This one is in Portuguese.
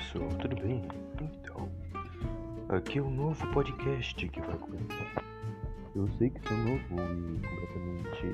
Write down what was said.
pessoal, tudo bem? Então, aqui é um novo podcast que vai começar. Eu sei que sou novo e completamente